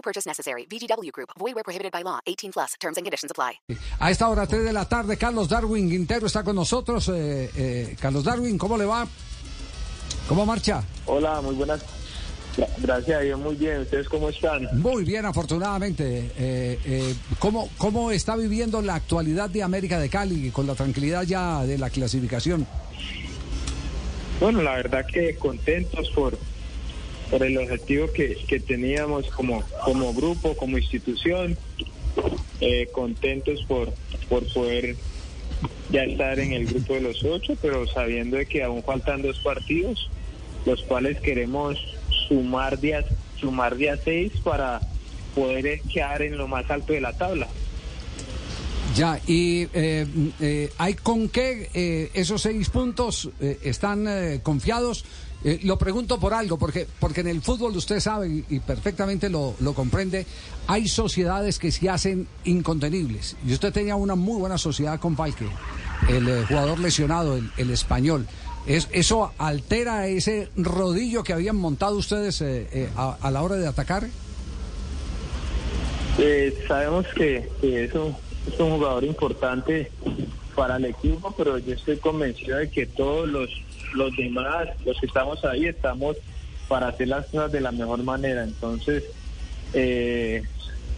No purchase necessary. VGW Group. Void where prohibited by law. 18 plus. Terms and conditions apply. A esta hora, 3 de la tarde, Carlos Darwin Quintero está con nosotros. Eh, eh, Carlos Darwin, ¿cómo le va? ¿Cómo marcha? Hola, muy buenas. Gracias a Dios, muy bien. ¿Ustedes cómo están? Muy bien, afortunadamente. Eh, eh, ¿cómo, ¿Cómo está viviendo la actualidad de América de Cali con la tranquilidad ya de la clasificación? Bueno, la verdad que contentos por, por el objetivo que, que teníamos como, como grupo, como institución. Eh, contentos por, por poder ya estar en el grupo de los ocho, pero sabiendo de que aún faltan dos partidos, los cuales queremos sumar día, sumar día seis para poder quedar en lo más alto de la tabla. Ya, y eh, eh, ¿hay con qué eh, esos seis puntos eh, están confiados? Eh, lo pregunto por algo, porque, porque en el fútbol usted sabe y, perfectamente lo, lo comprende, hay sociedades que se hacen incontenibles. Y usted tenía una muy buena sociedad con Falque, el eh, jugador lesionado, el, el español. Es, ¿Eso altera ese rodillo que habían montado ustedes eh, eh, a, a la hora de atacar? Eh, sabemos que, que es, un, es un jugador importante para el equipo, pero yo estoy convencido de que todos los, los demás, los que estamos ahí, estamos para hacer las cosas de la mejor manera. Entonces, eh,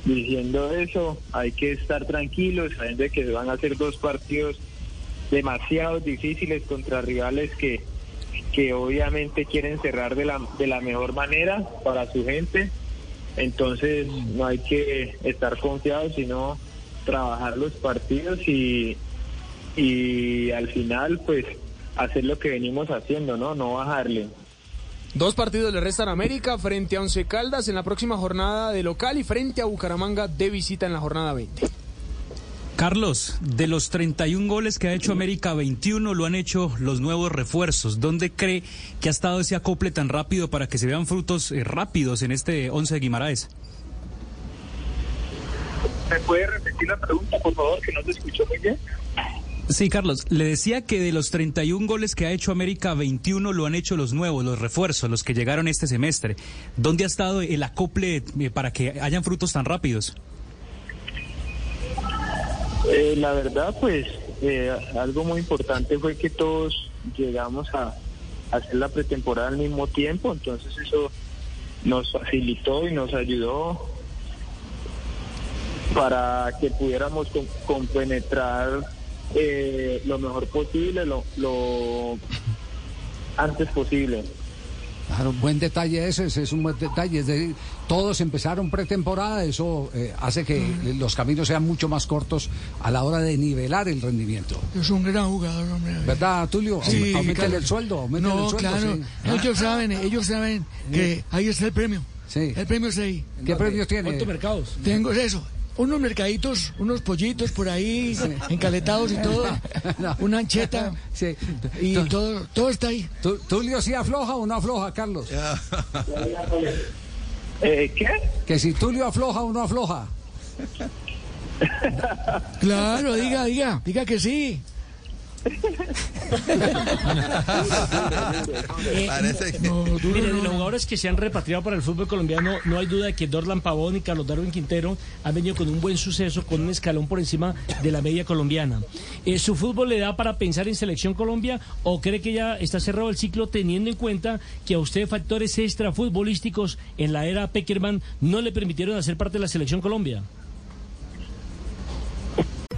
diciendo eso, hay que estar tranquilos, sabiendo que van a ser dos partidos demasiado difíciles contra rivales que, que obviamente quieren cerrar de la, de la mejor manera para su gente. Entonces no hay que estar confiados, sino trabajar los partidos y, y al final pues hacer lo que venimos haciendo, ¿no? No bajarle. Dos partidos le restan a América frente a Once Caldas en la próxima jornada de local y frente a Bucaramanga de visita en la jornada 20. Carlos, de los 31 goles que ha hecho América, 21 lo han hecho los nuevos refuerzos. ¿Dónde cree que ha estado ese acople tan rápido para que se vean frutos eh, rápidos en este 11 de Guimaraes? ¿Me puede repetir la pregunta, por favor, que no te escucho muy bien? Sí, Carlos, le decía que de los 31 goles que ha hecho América, 21 lo han hecho los nuevos, los refuerzos, los que llegaron este semestre. ¿Dónde ha estado el acople eh, para que hayan frutos tan rápidos? Eh, la verdad, pues eh, algo muy importante fue que todos llegamos a, a hacer la pretemporada al mismo tiempo, entonces eso nos facilitó y nos ayudó para que pudiéramos compenetrar eh, lo mejor posible, lo, lo antes posible. Claro, buen detalle ese, ese es un buen detalle. Es decir, todos empezaron pretemporada, eso eh, hace que los caminos sean mucho más cortos a la hora de nivelar el rendimiento. Es un gran jugador, hombre. ¿Verdad, Tulio? Sí, Aumentele claro. el sueldo, aumentele No, el sueldo. claro. sí. Ellos saben, ellos saben que ahí está el premio. Sí. El premio está ahí. ¿Qué premios tiene? mercados? Tengo eso. Unos mercaditos, unos pollitos por ahí, encaletados y todo. No. Una ancheta. Sí. Y Tu- todo, todo está ahí. Tu- ¿Tulio sí afloja o no afloja, Carlos? Eh, ¿Qué? Que si Tulio afloja o no afloja. Claro, diga, diga, diga que sí. Parece que... No, duro, Mire, de los jugadores que se han repatriado para el fútbol colombiano, no hay duda de que Dorlan Pavón y Carlos Darwin Quintero han venido con un buen suceso, con un escalón por encima de la media colombiana. Eh, ¿Su fútbol le da para pensar en Selección Colombia o cree que ya está cerrado el ciclo teniendo en cuenta que a usted factores extra futbolísticos en la era Peckerman no le permitieron hacer parte de la Selección Colombia?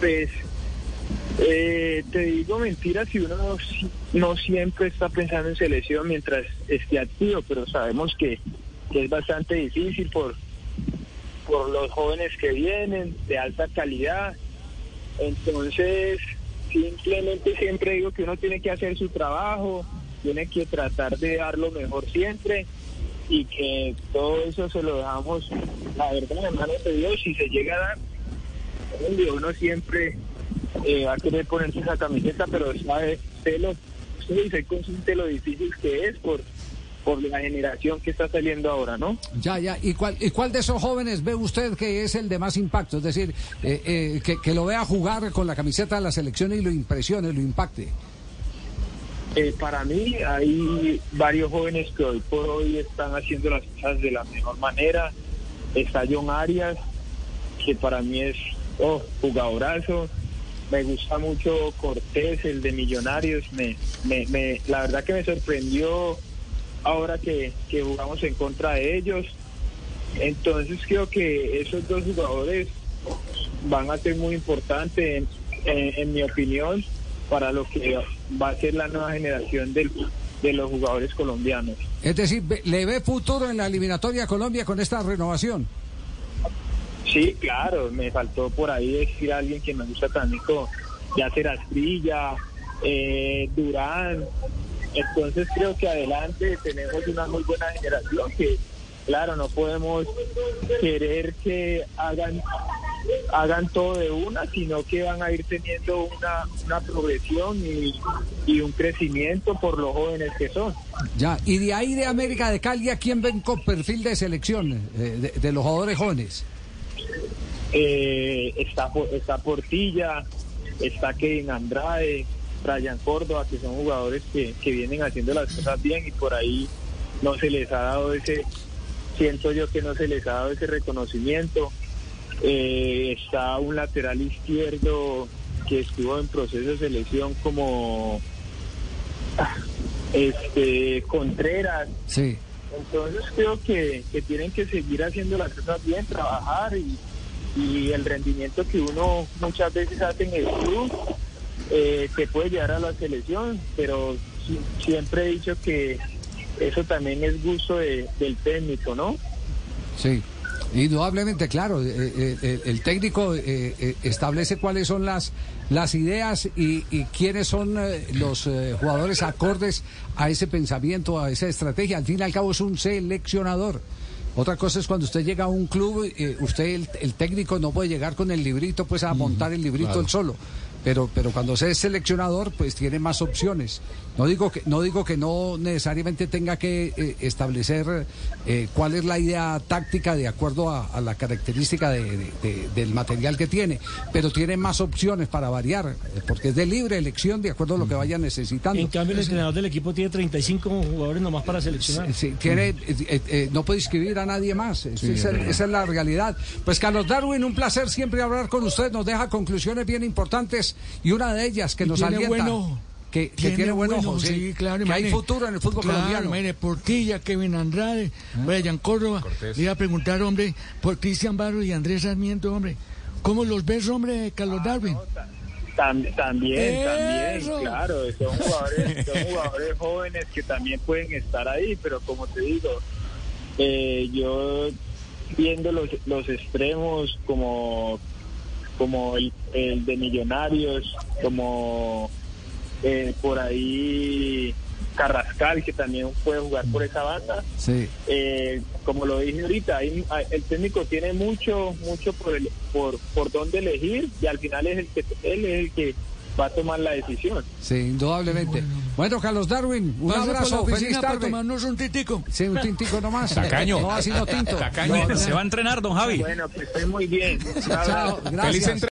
Pues eh, te digo mentiras si uno no, si- siempre está pensando en selección mientras esté activo, pero sabemos que, es bastante difícil por, por los jóvenes que vienen de alta calidad. Entonces, simplemente siempre digo que uno tiene que hacer su trabajo, tiene que tratar de dar lo mejor siempre y que todo eso se lo dejamos, la verdad, en manos de Dios y se llega a dar. Uno siempre eh, va a querer ponerse esa camiseta, pero sabe, sé lo, soy consciente de lo difícil que es por, por la generación que está saliendo ahora, ¿no? Ya, ya. ¿Y cuál, ¿Y cuál de esos jóvenes ve usted que es el de más impacto? Es decir, eh, eh, que, que lo vea jugar con la camiseta de la selección y lo impresione, lo impacte. Eh, para mí hay varios jóvenes que hoy por hoy están haciendo las cosas de la mejor manera. Está John Arias, que para mí es oh, jugadorazo. Me gusta mucho Cortés, el de Millonarios. Me, me, me- la verdad que me sorprendió ahora que, que jugamos en contra de ellos. Entonces creo que esos dos jugadores van a ser muy importantes, en, en- mi opinión, para lo que va a ser la nueva generación del- de los jugadores colombianos. Es decir, ¿le ve futuro en la eliminatoria Colombia con esta renovación? Sí, claro, me faltó por ahí decir a alguien que me gusta como Yacer Astrilla, eh, Durán. Entonces creo que adelante tenemos una muy buena generación que, claro, no podemos querer que hagan hagan todo de una, sino que van a ir teniendo una, una progresión y, y un crecimiento por los jóvenes que son. Ya. Y de ahí de América de Cali, ¿a quién ven con perfil de selección eh, de, de los jugadores jóvenes? Eh, está, está Portilla, está Kevin Andrade, Brian Córdoba, que son jugadores que, que vienen haciendo las cosas bien y por ahí no se les ha dado ese, siento yo que no se les ha dado ese reconocimiento. Eh, está un lateral izquierdo que estuvo en proceso de selección como este Contreras, Sí. entonces creo que, que tienen que seguir haciendo las cosas bien, trabajar y, y el rendimiento que uno muchas veces hace en el club eh, puede llevar a la selección, pero si- siempre he dicho que eso también es gusto de- del técnico, ¿no? Sí, indudablemente, claro. eh, eh, eh, el técnico establece cuáles son las, las ideas y, y quiénes son los jugadores acordes a ese pensamiento, a esa estrategia. Al fin y al cabo es un seleccionador. Otra cosa es cuando usted llega a un club, eh, usted, el, el técnico, no puede llegar con el librito, pues a montar el librito claro. él solo. Pero, pero cuando se es seleccionador, pues tiene más opciones. No digo que no digo que no necesariamente tenga que eh, establecer eh, cuál es la idea táctica de acuerdo a, a la característica de- de- de- del material que tiene, pero tiene más opciones para variar, eh, porque es de libre elección de acuerdo a lo que vaya necesitando. En cambio, el Es- entrenador del equipo tiene 35 jugadores nomás para seleccionar. Sí, tiene, eh, eh, eh, no puede inscribir a nadie más. Esa Sí, es esa es la realidad. Pues Carlos Darwin, un placer siempre hablar con usted. Nos deja conclusiones bien importantes y una de ellas que Y nos tiene alienta. buen ojo. Que, que tiene, buen ojo, sí. sí, claro. Que hay futuro en el fútbol Claro, colombiano. imagine, Portilla, Kevin Andrade, Brian Córdoba. Le iba a preguntar, hombre, por Cristian Barro y Andrés Sarmiento, hombre. ¿Cómo los ves, hombre, Carlos Darwin? Tam- también, Eso. también, claro, son jugadores, son jugadores jóvenes que también pueden estar ahí, pero como te digo, eh, yo viendo los, los extremos como, como el, el de Millonarios, como eh, por ahí Carrascal, que también puede jugar por esa banda, Sí. eh, como lo dije ahorita, hay- hay- el técnico tiene mucho, mucho por, el, por, por dónde elegir y al final es el que él es el que va a tomar la decisión. Sí, indudablemente. Bueno, Carlos Darwin, un abrazo, feliz para tarde. tomarnos un titico. Sí, un tintico nomás. Tacaño. No, así no tinto. Tacaño. No, no. Se va a entrenar, don Javi. Bueno, pues estoy muy bien. Chao, gracias.